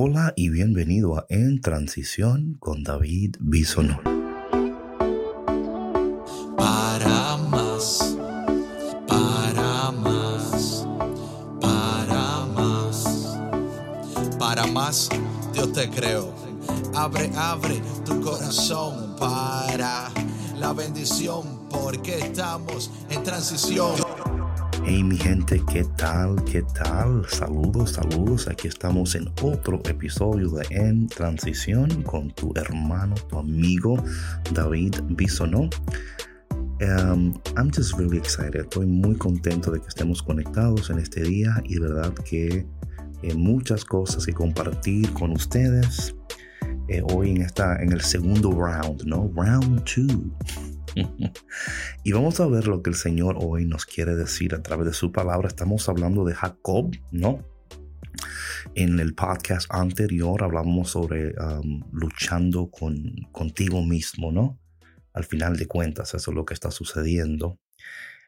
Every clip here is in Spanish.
Hola y bienvenido a En Transición con David Bisonó. Para más, para más, para más, para más, Dios te creo. Abre, abre tu corazón para la bendición, porque estamos en transición. Hey mi gente, ¿qué tal? ¿Qué tal? Saludos, saludos. Aquí estamos en otro episodio de En Transición con tu hermano, tu amigo David Bisonó. Um, I'm just really excited. Estoy muy contento de que estemos conectados en este día y de verdad que eh, muchas cosas que compartir con ustedes eh, hoy en esta en el segundo round, ¿no? Round 2 y vamos a ver lo que el Señor hoy nos quiere decir a través de su palabra. Estamos hablando de Jacob, ¿no? En el podcast anterior hablamos sobre um, luchando con, contigo mismo, ¿no? Al final de cuentas, eso es lo que está sucediendo.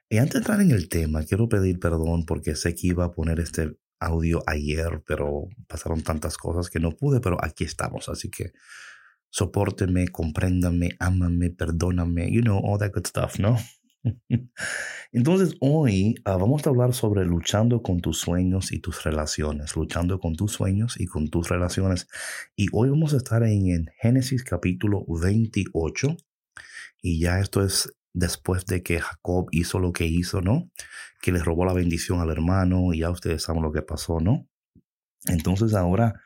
Y antes de entrar en el tema, quiero pedir perdón porque sé que iba a poner este audio ayer, pero pasaron tantas cosas que no pude, pero aquí estamos, así que Sopórteme, compréndame, ámame, perdóname, you know, all that good stuff, ¿no? Entonces hoy ah, vamos a hablar sobre luchando con tus sueños y tus relaciones, luchando con tus sueños y con tus relaciones. Y hoy vamos a estar en, Génesis capítulo 28 y ya esto es después de que Jacob hizo lo que hizo, ¿no? Que le robó la bendición al hermano y ya ustedes saben lo que pasó, ¿no? Entonces ahora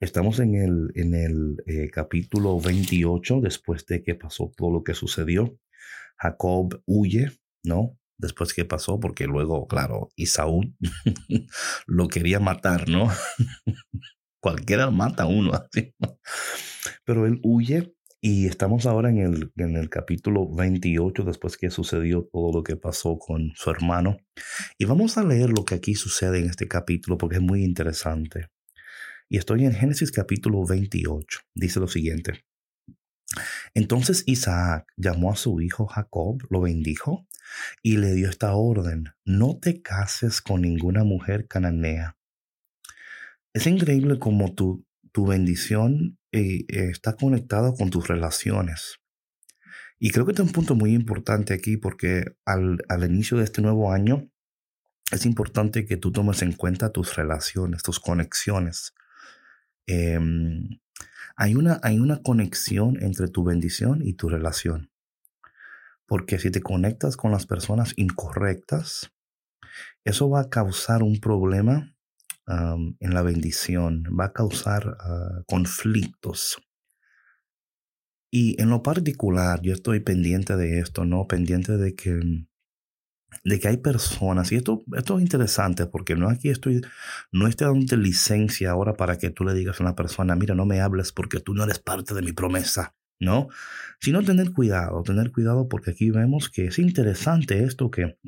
Estamos en el, en el eh, capítulo 28, después de que pasó todo lo que sucedió. Jacob huye, ¿no? Después que pasó, porque luego, claro, Isaú lo quería matar, ¿no? Cualquiera mata a uno así. Pero él huye y estamos ahora en el, en el capítulo 28, después que sucedió todo lo que pasó con su hermano. Y vamos a leer lo que aquí sucede en este capítulo porque es muy interesante. Y estoy en Génesis capítulo 28. Dice lo siguiente. Entonces Isaac llamó a su hijo Jacob, lo bendijo y le dio esta orden, no te cases con ninguna mujer cananea. Es increíble cómo tu, tu bendición eh, está conectada con tus relaciones. Y creo que este es un punto muy importante aquí porque al, al inicio de este nuevo año es importante que tú tomes en cuenta tus relaciones, tus conexiones. Em, hay, una, hay una conexión entre tu bendición y tu relación. Porque si te conectas con las personas incorrectas, eso va a causar un problema en la bendición, va a causar ah, conflictos. Y en lo particular, yo estoy pendiente de esto, ¿no? Pendiente de que de que hay personas, y esto, esto es interesante porque no aquí estoy, no estoy dando licencia ahora para que tú le digas a una persona, mira, no me hables porque tú no eres parte de mi promesa, ¿no? Sino tener cuidado, tener cuidado porque aquí vemos que es interesante esto que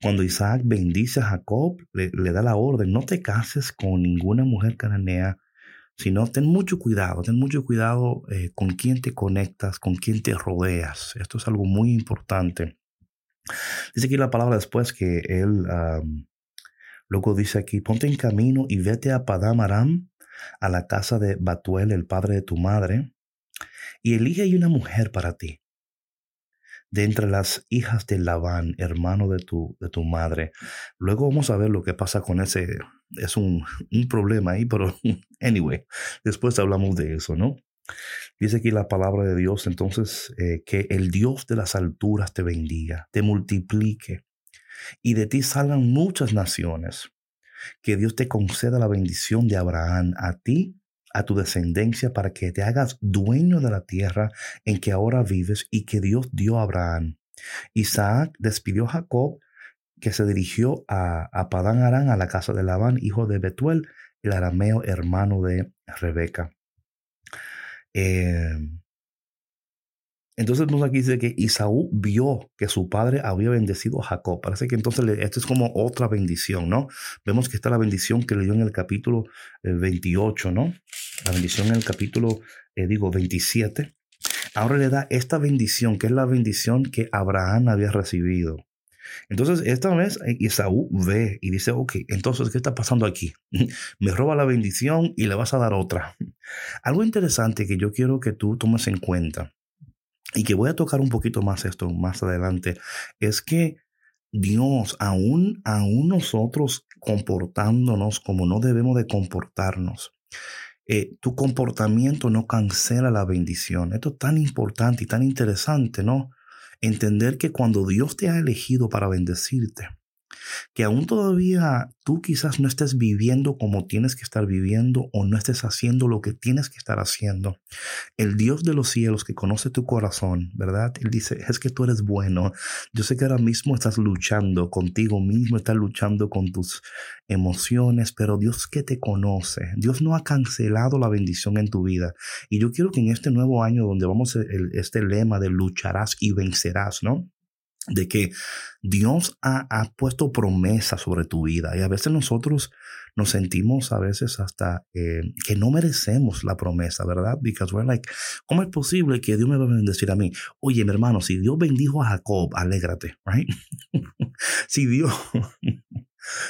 cuando Isaac bendice a Jacob, le, da la orden, no te cases con ninguna mujer cananea, sino ten mucho cuidado, ten mucho cuidado eh, con quién te conectas, con quién te rodeas. Esto es algo muy importante. Dice aquí la palabra después que él, luego dice aquí, ponte en camino y vete a Padam Aram, a la casa de Batuel, el padre de tu madre, y elige una mujer para ti. De entre las hijas de Labán, hermano de tu, de tu madre. Luego vamos a ver lo que pasa con ese. Es un, un problema ahí, pero anyway, después hablamos de eso, ¿no? Dice aquí la palabra de Dios, entonces, eh, que el Dios de las alturas te bendiga, te multiplique y de ti salgan muchas naciones. Que Dios te conceda la bendición de Abraham a ti, a tu descendencia, para que te hagas dueño de la tierra en que ahora vives y que Dios dio a Abraham. Isaac despidió a Jacob, que se dirigió a, a Padán Arán, a la casa de Labán, hijo de Betuel, el arameo hermano de Rebeca. Em, entonces aquí dice que Isaú vio que su padre había bendecido a Jacob. Parece que entonces esto es como otra bendición, ¿no? Vemos que está la bendición que le dio en el capítulo 28, eh, ¿no? La bendición en el capítulo, eh, digo, 27. Ahora le da esta bendición, que es la bendición que Abraham había recibido. Entonces, esta vez Esaú ve y dice, ok, entonces, ¿qué está pasando aquí? Me roba la bendición y le vas a dar otra. Algo interesante que yo quiero que tú tomes en cuenta y que voy a tocar un poquito más esto más adelante, es que Dios, aún, aún nosotros comportándonos como no debemos de comportarnos, eh, tu comportamiento no cancela la bendición. Esto es tan importante y tan interesante, ¿no? Entender que cuando Dios te ha elegido para bendecirte, que aún todavía tú quizás no estés viviendo como tienes que estar viviendo o no estés haciendo lo que tienes que estar haciendo. El Dios de los cielos que conoce tu corazón, ¿verdad? Él dice, es que tú eres bueno. Yo sé que ahora mismo estás luchando contigo mismo, estás luchando con tus emociones, pero Dios que te conoce, Dios no ha cancelado la bendición en tu vida. Y yo quiero que en este nuevo año donde vamos este lema de lucharás y vencerás, ¿no? De que Dios ha, puesto promesas sobre tu vida y a veces nosotros nos sentimos a veces hasta eh, que no merecemos la promesa, ¿verdad? Because we're like, ¿cómo es posible que Dios me va a bendecir a mí? Oye, mi hermano, si Dios bendijo a Jacob, alégrate, right? si Dios,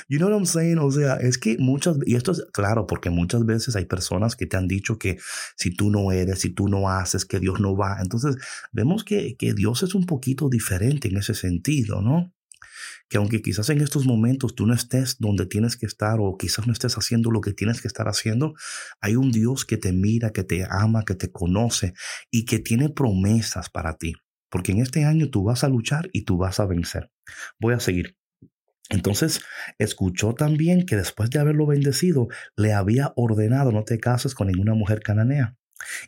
You know what I'm saying? O sea, es que muchas, y esto es claro, porque muchas veces hay personas que te han dicho que si tú no eres, si tú no haces, que Dios no va. Entonces, vemos que, que Dios es un poquito diferente en ese sentido, ¿no? Que aunque quizás en estos momentos tú no estés donde tienes que estar o quizás no estés haciendo lo que tienes que estar haciendo, hay un Dios que te mira, que te ama, que te conoce y que tiene promesas para ti. Porque en este año tú vas a luchar y tú vas a vencer. Voy a seguir. Entonces escuchó también que después de haberlo bendecido, le había ordenado no te cases con ninguna mujer cananea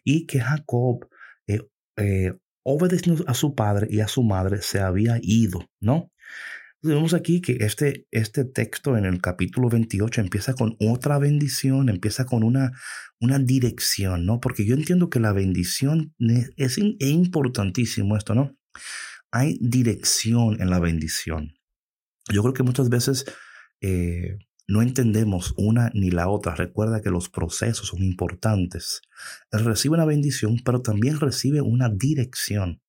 y que Jacob, eh, eh, obedeciendo a su padre y a su madre, se había ido, ¿no? Vemos aquí que este, este texto en el capítulo 28 empieza con otra bendición, empieza con una, una dirección, ¿no? Porque yo entiendo que la bendición es, es importantísimo esto, ¿no? Hay dirección en la bendición. Yo creo que muchas veces eh, no entendemos una ni la otra. Recuerda que los procesos son importantes. Él recibe una bendición, pero también recibe una dirección.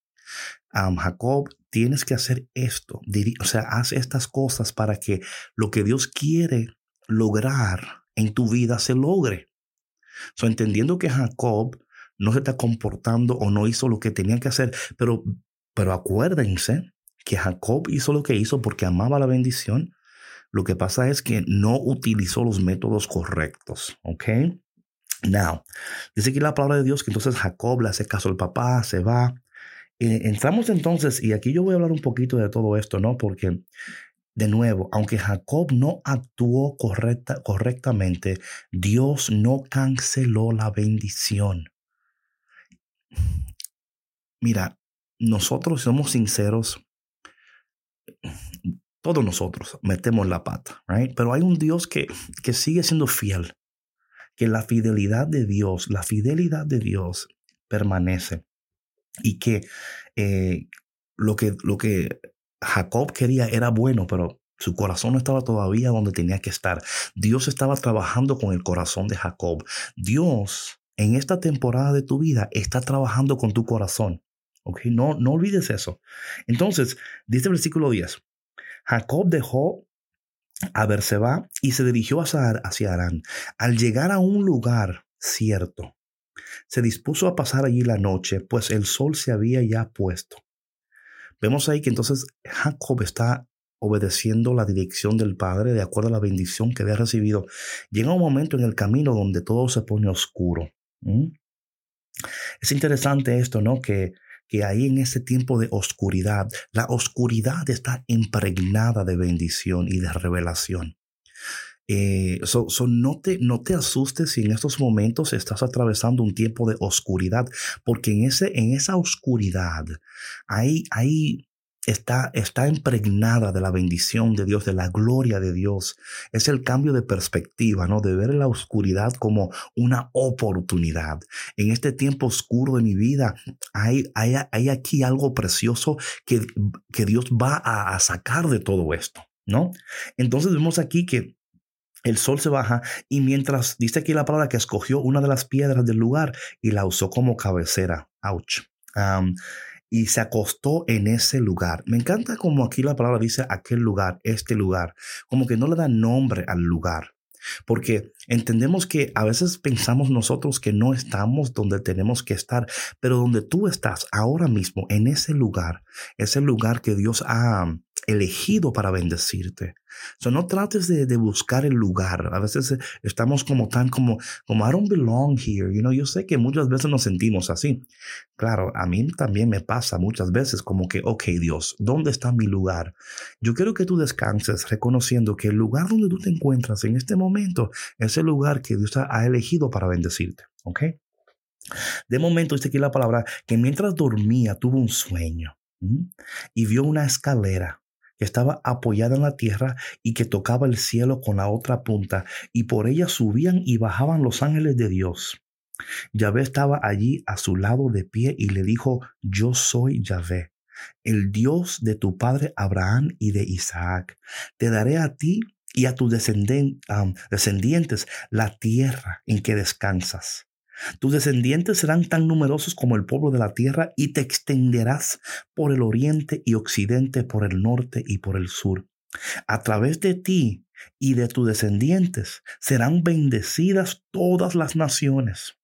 Jacob, tienes que hacer esto. O sea, haz estas cosas para que lo que Dios quiere lograr en tu vida se logre. So, entendiendo que Jacob no se está comportando o no hizo lo que tenía que hacer, pero, pero acuérdense que Jacob hizo lo que hizo porque amaba la bendición. Lo que pasa es que no utilizó los métodos correctos, ¿ok? Now, dice aquí la palabra de Dios que entonces Jacob le hace caso al papá, se va. Eh, entramos entonces, y aquí yo voy a hablar un poquito de todo esto, ¿no? Porque, de nuevo, aunque Jacob no actuó correcta, correctamente, Dios no canceló la bendición. Mira, nosotros somos sinceros, todos nosotros metemos la pata, right? Pero hay un Dios que, que sigue siendo fiel, que la fidelidad de Dios, la fidelidad de Dios permanece y que, eh, lo que lo que Jacob quería era bueno, pero su corazón no estaba todavía donde tenía que estar. Dios estaba trabajando con el corazón de Jacob. Dios en esta temporada de tu vida está trabajando con tu corazón. No, no olvides eso. Entonces, dice el versículo 10. Jacob dejó a Berseba y se dirigió hacia Arán. Al llegar a un lugar cierto, se dispuso a pasar allí la noche, pues el sol se había ya puesto. Vemos ahí que entonces Jacob está obedeciendo la dirección del Padre de acuerdo a la bendición que había recibido. Llega un momento en el camino donde todo se pone oscuro. Es interesante esto, ¿no? Que que ahí en ese tiempo de oscuridad, la oscuridad está impregnada de bendición y de revelación. Eh, no, te, no te asustes si en estos momentos estás atravesando un tiempo de oscuridad, porque en, ese, en esa oscuridad hay, hay está, está impregnada de la bendición de Dios, de la gloria de Dios. Es el cambio de perspectiva, ¿no? De ver la oscuridad como una oportunidad. En este tiempo oscuro de mi vida, hay, hay, hay aquí algo precioso que, que Dios va a, a sacar de todo esto, ¿no? Entonces vemos aquí que el sol se baja y mientras dice aquí la palabra que escogió una de las piedras del lugar y la usó como cabecera. Ouch. Y se acostó en ese lugar. Me encanta como aquí la palabra dice aquel lugar, este lugar, como que no le da nombre al lugar. Porque entendemos que a veces pensamos nosotros que no estamos donde tenemos que estar, pero donde tú estás ahora mismo, en ese lugar, es el lugar que Dios ha elegido para bendecirte. So, no trates de, buscar el lugar. A veces eh, estamos como tan como, como I don't belong here. You know, yo sé que muchas veces nos sentimos así. Claro, a mí también me pasa muchas veces como que, ok, Dios, ¿dónde está mi lugar? Yo quiero que tú descanses reconociendo que el lugar donde tú te encuentras en este momento es el lugar que Dios ha elegido para bendecirte. ¿Ok? De momento, dice aquí la palabra que mientras dormía tuvo un sueño y vio una escalera que estaba apoyada en la tierra y que tocaba el cielo con la otra punta, y por ella subían y bajaban los ángeles de Dios. Yahvé estaba allí a su lado de pie y le dijo, Yo soy Yahvé, el Dios de tu padre Abraham y de Isaac. Te daré a ti y a tus descendientes la tierra en que descansas. Tus descendientes serán tan numerosos como el pueblo de la tierra y te extenderás por el oriente y occidente, por el norte y por el sur. A través de ti y de tus descendientes serán bendecidas todas las naciones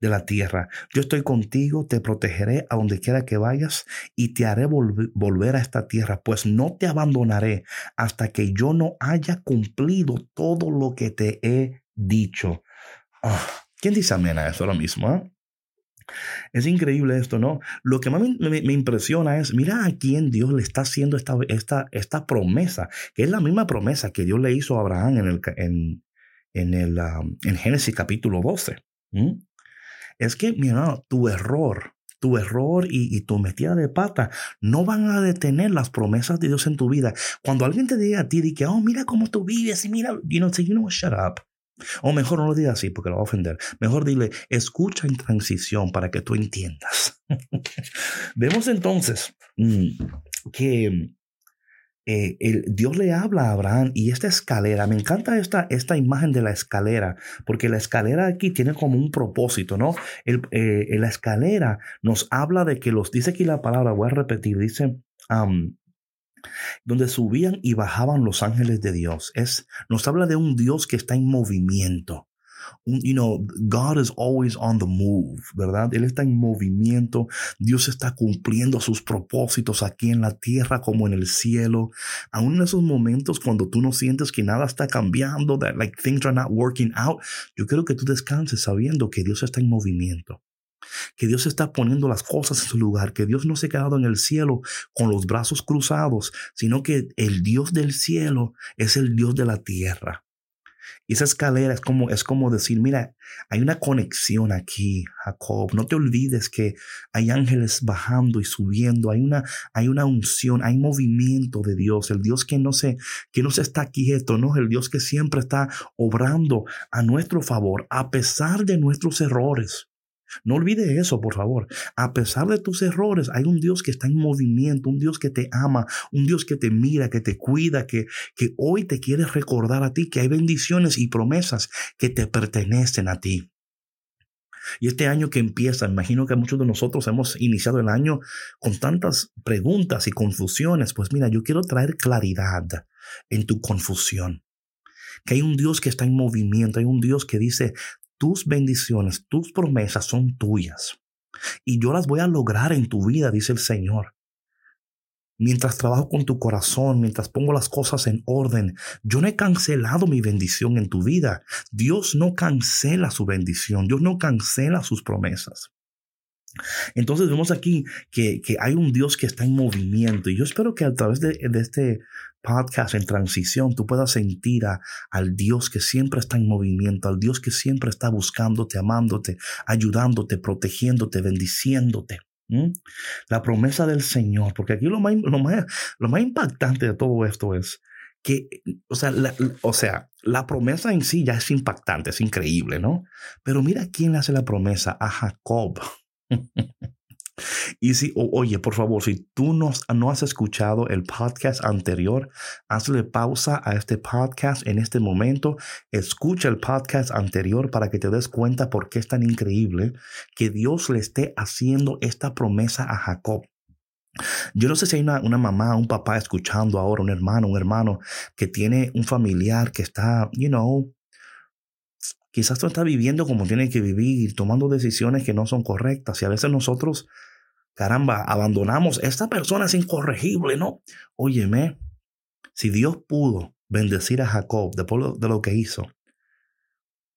de la tierra. Yo estoy contigo, te protegeré a donde quiera que vayas y te haré volver a esta tierra, pues no te abandonaré hasta que yo no haya cumplido todo lo que te he dicho. Ah, ¿Quién dice amén a eso ahora mismo? Ah? Es increíble esto, ¿no? Lo que más me, impresiona es, mira a quién Dios le está haciendo esta, esta, esta promesa, que es la misma promesa que Dios le hizo a Abraham en, el, en, en, el, um, en Génesis capítulo 12. Es que, mira, tu error, tu error y, tu metida de pata no van a detener las promesas de Dios en tu vida. Cuando alguien te diga a ti, di que, oh, mira cómo tú vives y mira, you know, say, you know, shut up. O mejor no lo diga así porque lo va a ofender. Mejor dile, escucha en transición para que tú entiendas. Vemos entonces mm, que eh, el, Dios le habla a Abraham y esta escalera, me encanta esta, esta imagen de la escalera, porque la escalera aquí tiene como un propósito, ¿no? El, eh, la escalera nos habla de que los, dice aquí la palabra, voy a repetir, dice, donde subían y bajaban los ángeles de Dios. Es, nos habla de un Dios que está en movimiento. you know, God is always on the move, ¿verdad? Él está en movimiento. Dios está cumpliendo sus propósitos aquí en la tierra como en el cielo. Aún en esos momentos cuando tú no sientes que nada está cambiando, that like things are not working out, yo quiero que tú descanses sabiendo que Dios está en movimiento que Dios está poniendo las cosas en su lugar, que Dios no se ha quedado en el cielo con los brazos cruzados, sino que el Dios del cielo es el Dios de la tierra. Y esa escalera es como, es como decir, mira, hay una conexión aquí, Jacob. No te olvides que hay ángeles bajando y subiendo. Hay una, hay una unción, hay movimiento de Dios. El Dios que no se, que no se está quieto, no, el Dios que siempre está obrando a nuestro favor, a pesar de nuestros errores. No olvide eso, por favor. A pesar de tus errores, hay un Dios que está en movimiento, un Dios que te ama, un Dios que te mira, que te cuida, que, que hoy te quiere recordar a ti que hay bendiciones y promesas que te pertenecen a ti. Y este año que empieza, imagino que muchos de nosotros hemos iniciado el año con tantas preguntas y confusiones. Pues mira, yo quiero traer claridad en tu confusión que hay un Dios que está en movimiento, hay un Dios que dice, tus bendiciones, tus promesas son tuyas. Y yo las voy a lograr en tu vida, dice el Señor. Mientras trabajo con tu corazón, mientras pongo las cosas en orden, yo no he cancelado mi bendición en tu vida. Dios no cancela su bendición, Dios no cancela sus promesas. Entonces vemos aquí que, hay un Dios que está en movimiento y yo espero que a través de, este podcast en transición tú puedas sentir al Dios que siempre está en movimiento, al Dios que siempre está buscándote, amándote, ayudándote, protegiéndote, bendiciéndote. La promesa del Señor, porque aquí lo más, lo más, lo más impactante de todo esto es que, o sea, la, o sea, la promesa en sí ya es impactante, es increíble, ¿no? Pero mira quién hace la promesa a Jacob. Y si, oye, por favor, si tú no, no, has escuchado el podcast anterior, hazle pausa a este podcast en este momento. Escucha el podcast anterior para que te des cuenta por qué es tan increíble que Dios le esté haciendo esta promesa a Jacob. Yo no sé si hay una, una, mamá, un papá escuchando ahora, un hermano, un hermano que tiene un familiar que está, you know, quizás tú estás viviendo como tiene que vivir, tomando decisiones que no son correctas. Y a veces nosotros, caramba, abandonamos. Esta persona es incorregible, ¿no? Óyeme, si Dios pudo bendecir a Jacob después de lo que hizo,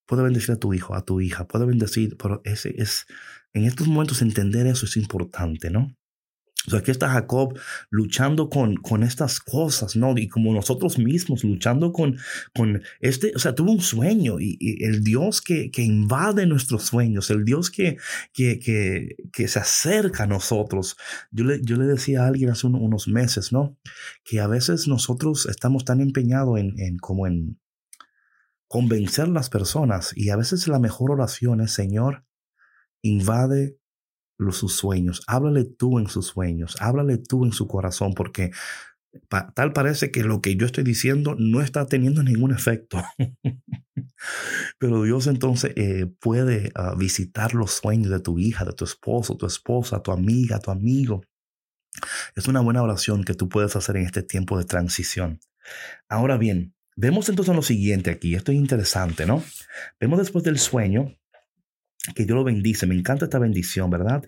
puede bendecir a tu hijo, a tu hija, puede bendecir, pero ese es, en estos momentos entender eso es importante, ¿no? O sea, aquí está Jacob luchando con, con estas cosas, ¿no? Y como nosotros mismos, luchando con, con este, o sea, tuvo un sueño y, el Dios que, que, invade nuestros sueños, el Dios que, que, que, que se acerca a nosotros. Yo le, yo le decía a alguien hace unos meses, ¿no? Que a veces nosotros estamos tan empeñados en, en como en convencer a las personas y a veces la mejor oración es, Señor, invade los, sus sueños, háblale tú en sus sueños, háblale tú en su corazón, porque tal parece que lo que yo estoy diciendo no está teniendo ningún efecto. Pero Dios entonces eh, puede ah, visitar los sueños de tu hija, de tu esposo, tu esposa, tu amiga, tu amigo. Es una buena oración que tú puedes hacer en este tiempo de transición. Ahora bien, vemos entonces lo siguiente aquí. Esto es interesante, ¿no? Vemos después del sueño que Dios lo bendice. Me encanta esta bendición, ¿verdad?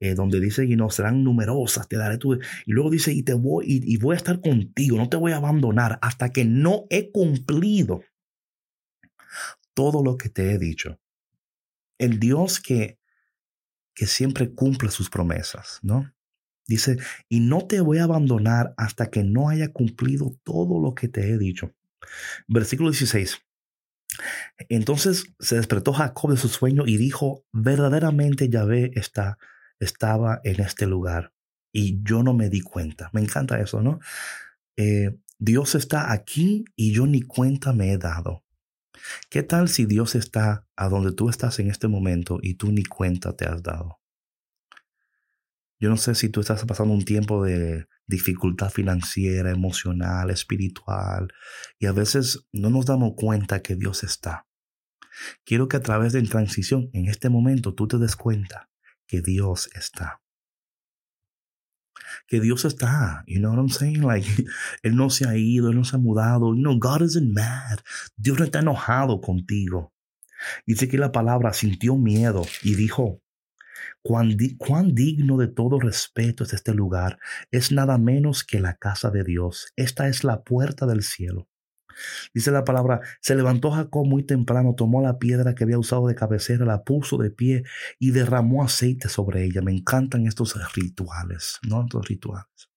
Eh, donde dice, y no serán numerosas, te daré tu... Y luego dice, y te voy, y, voy a estar contigo, no te voy a abandonar hasta que no he cumplido todo lo que te he dicho. El Dios que, que siempre cumple sus promesas, ¿no? Dice, y no te voy a abandonar hasta que no haya cumplido todo lo que te he dicho. Versículo 16. Entonces se despertó Jacob de su sueño y dijo, verdaderamente Yahvé está, estaba en este lugar y yo no me di cuenta. Me encanta eso, ¿no? Eh, Dios está aquí y yo ni cuenta me he dado. ¿Qué tal si Dios está a donde tú estás en este momento y tú ni cuenta te has dado? Yo no sé si tú estás pasando un tiempo de dificultad financiera, emocional, espiritual, y a veces no nos damos cuenta que Dios está. Quiero que a través de transición, en este momento, tú te des cuenta que Dios está. Que Dios está, you know what I'm saying? Like, Él no se ha ido, Él no se ha mudado. You know, God isn't mad. Dios no está enojado contigo. Dice que la palabra sintió miedo y dijo, Cuán, digno de todo respeto es este lugar. Es nada menos que la casa de Dios. Esta es la puerta del cielo. Dice la palabra, se levantó Jacob muy temprano, tomó la piedra que había usado de cabecera, la puso de pie y derramó aceite sobre ella. Me encantan estos rituales, ¿no? Estos rituales.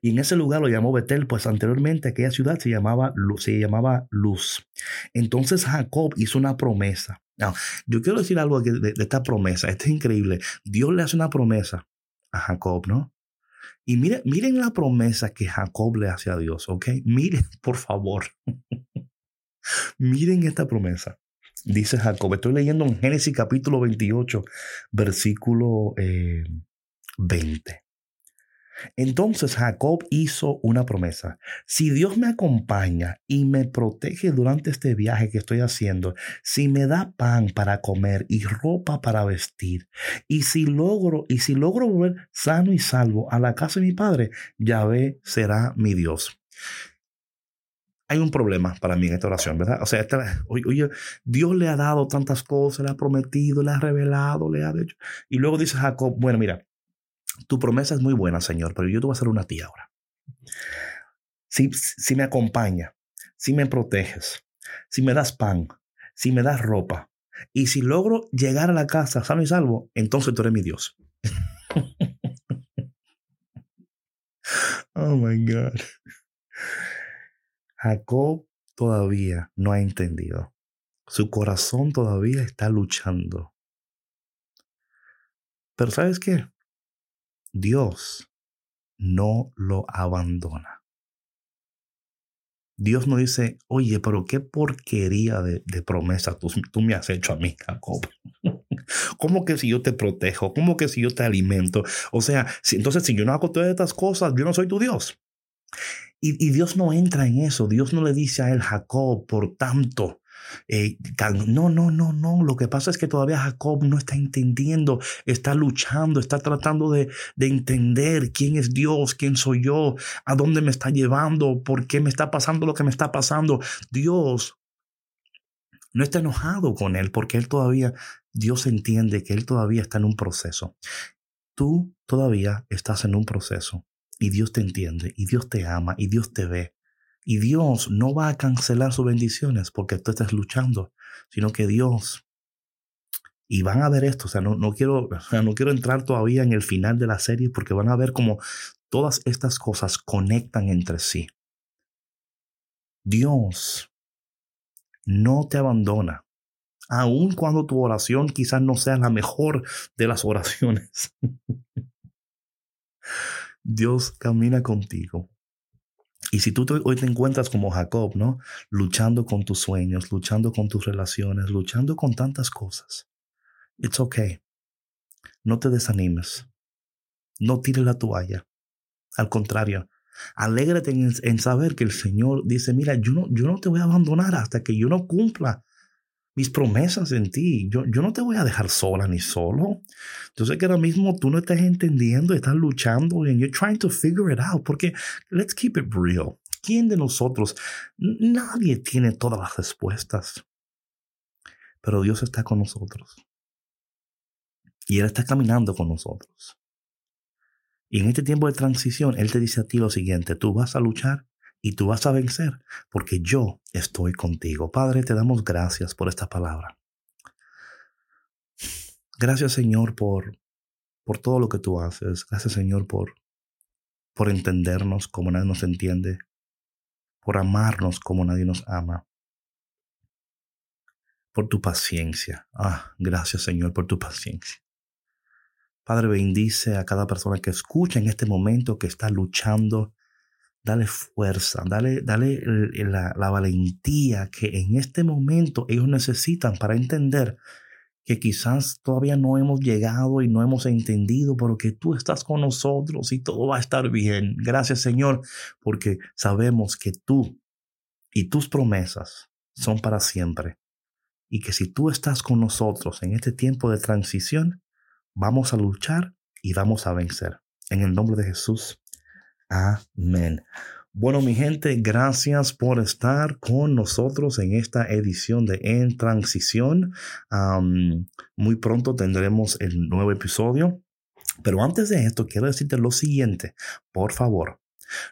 Y en ese lugar lo llamó Betel, pues anteriormente aquella ciudad se llamaba, se llamaba Luz. Entonces Jacob hizo una promesa. yo quiero decir algo de, esta promesa. Esto es increíble. Dios le hace una promesa a Jacob, ¿no? Y miren, la promesa que Jacob le hace a Dios, ¿ok? Miren, por favor. miren esta promesa. Dice Jacob, estoy leyendo en Génesis capítulo 28, versículo 20. Entonces Jacob hizo una promesa. Si Dios me acompaña y me protege durante este viaje que estoy haciendo, si me da pan para comer y ropa para vestir, y si logro y si logro volver sano y salvo a la casa de mi padre, Yahvé será mi Dios. Hay un problema para mí en esta oración, ¿verdad? O sea, oye, Dios le ha dado tantas cosas, le ha prometido, le ha revelado, le ha hecho. Y luego dice Jacob, bueno, mira, tu promesa es muy buena, Señor, pero yo te voy a hacer una tía ahora. Si, si me acompaña, si me proteges, si me das pan, si me das ropa, y si logro llegar a la casa sano y salvo, entonces tú eres mi Dios. oh my God. Jacob todavía no ha entendido. Su corazón todavía está luchando. Pero ¿sabes qué? Dios no lo abandona. Dios no dice, oye, pero qué porquería de, promesa tú, tú, me has hecho a mí, Jacob. ¿Cómo que si yo te protejo? ¿Cómo que si yo te alimento? O sea, si, entonces si yo no hago todas estas cosas, yo no soy tu Dios. Y, y Dios no entra en eso. Dios no le dice a él, Jacob, por tanto, eh, no, no, no, no. Lo que pasa es que todavía Jacob no está entendiendo, está luchando, está tratando de, de entender quién es Dios, quién soy yo, a dónde me está llevando, por qué me está pasando lo que me está pasando. Dios no está enojado con él porque él todavía, Dios entiende que él todavía está en un proceso. Tú todavía estás en un proceso y Dios te entiende y Dios te ama y Dios te ve. Y Dios no va a cancelar sus bendiciones porque tú estás luchando, sino que Dios, y van a ver esto, o sea, no, no, quiero, no quiero entrar todavía en el final de la serie porque van a ver cómo todas estas cosas conectan entre sí. Dios no te abandona, aun cuando tu oración quizás no sea la mejor de las oraciones. Dios camina contigo y si tú hoy te encuentras como Jacob, ¿no? Luchando con tus sueños, luchando con tus relaciones, luchando con tantas cosas. It's okay. No te desanimes. No tires la toalla. Al contrario, alégrate en, en, saber que el Señor dice, mira, yo no, yo no te voy a abandonar hasta que yo no cumpla mis promesas en ti. Yo, yo no te voy a dejar sola ni solo. Yo sé que ahora mismo tú no estás entendiendo, estás luchando and you're trying to figure it out. Porque, let's keep it real. ¿Quién de nosotros? Nadie tiene todas las respuestas. Pero Dios está con nosotros. Y Él está caminando con nosotros. Y en este tiempo de transición, Él te dice a ti lo siguiente, tú vas a luchar y tú vas a vencer, porque yo estoy contigo. Padre, te damos gracias por esta palabra. Gracias, Señor, por, por todo lo que tú haces. Gracias, Señor, por, por entendernos como nadie nos entiende, por amarnos como nadie nos ama, por tu paciencia. Ah, gracias, Señor, por tu paciencia. Padre, bendice a cada persona que escucha en este momento, que está luchando dale fuerza, dale, dale la, la, valentía que en este momento ellos necesitan para entender que quizás todavía no hemos llegado y no hemos entendido, pero que tú estás con nosotros y todo va a estar bien. Gracias Señor, porque sabemos que tú y tus promesas son para siempre. Y que si tú estás con nosotros en este tiempo de transición, vamos a luchar y vamos a vencer. En el nombre de Jesús. Amén. Bueno, mi gente, gracias por estar con nosotros en esta edición de En Transición. muy pronto tendremos el nuevo episodio. Pero antes de esto, quiero decirte lo siguiente. Por favor,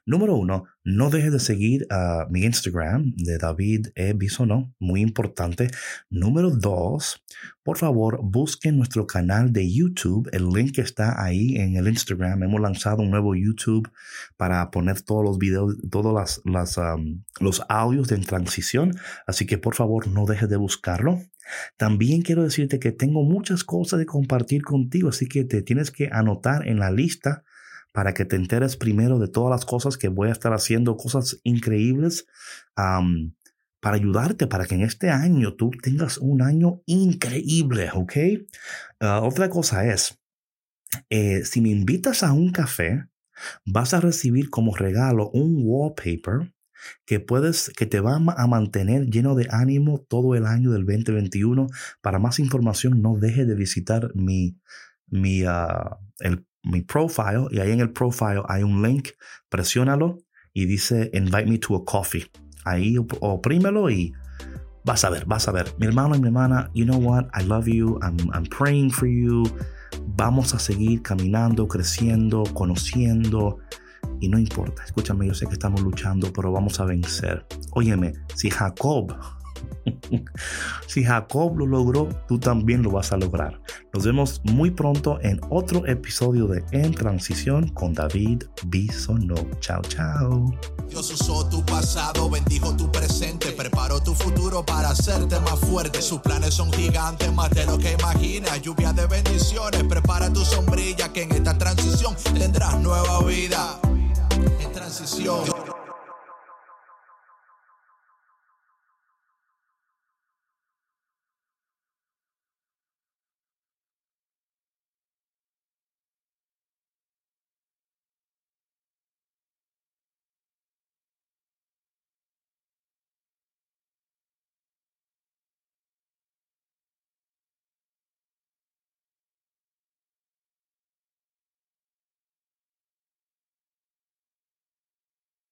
Número uno, no dejes de seguir a mi Instagram de David E. Bisonó, muy importante. Número dos, por favor, busquen nuestro canal de YouTube. El link está ahí en el Instagram. Hemos lanzado un nuevo YouTube para poner todos los videos, todos los audios de transición. Así que por favor, no dejes de buscarlo. También quiero decirte que tengo muchas cosas de compartir contigo, así que te tienes que anotar en la lista para que te enteres primero de todas las cosas que voy a estar haciendo, cosas increíbles para ayudarte, para que en este año tú tengas un año increíble, ¿ok? Ah, otra cosa es, eh, si me invitas a un café, vas a recibir como regalo un wallpaper que puedes que te va a mantener lleno de ánimo todo el año del 2021. Para más información no deje de visitar mi mi uh, el mi profile y ahí en el profile hay un link, presiónalo y dice invite me to a coffee. Ahí oprímelo y vas a ver, vas a ver. Mi hermano y mi hermana, you know what? I love you. I'm, I'm praying for you. Vamos a seguir caminando, creciendo, conociendo. Y no importa, escúchame, yo sé que estamos luchando, pero vamos a vencer. Óyeme, si Jacob si Jacob lo logró, tú también lo vas a lograr. Nos vemos muy pronto en otro episodio de En Transición con David Bisonó. Chao, chao. Dios usó tu pasado, bendijo tu presente, preparó tu futuro para hacerte más fuerte. Sus planes son gigantes, más de lo que imaginas. Lluvia de bendiciones, prepara tu sombrilla que en esta transición tendrás nueva vida. En transición.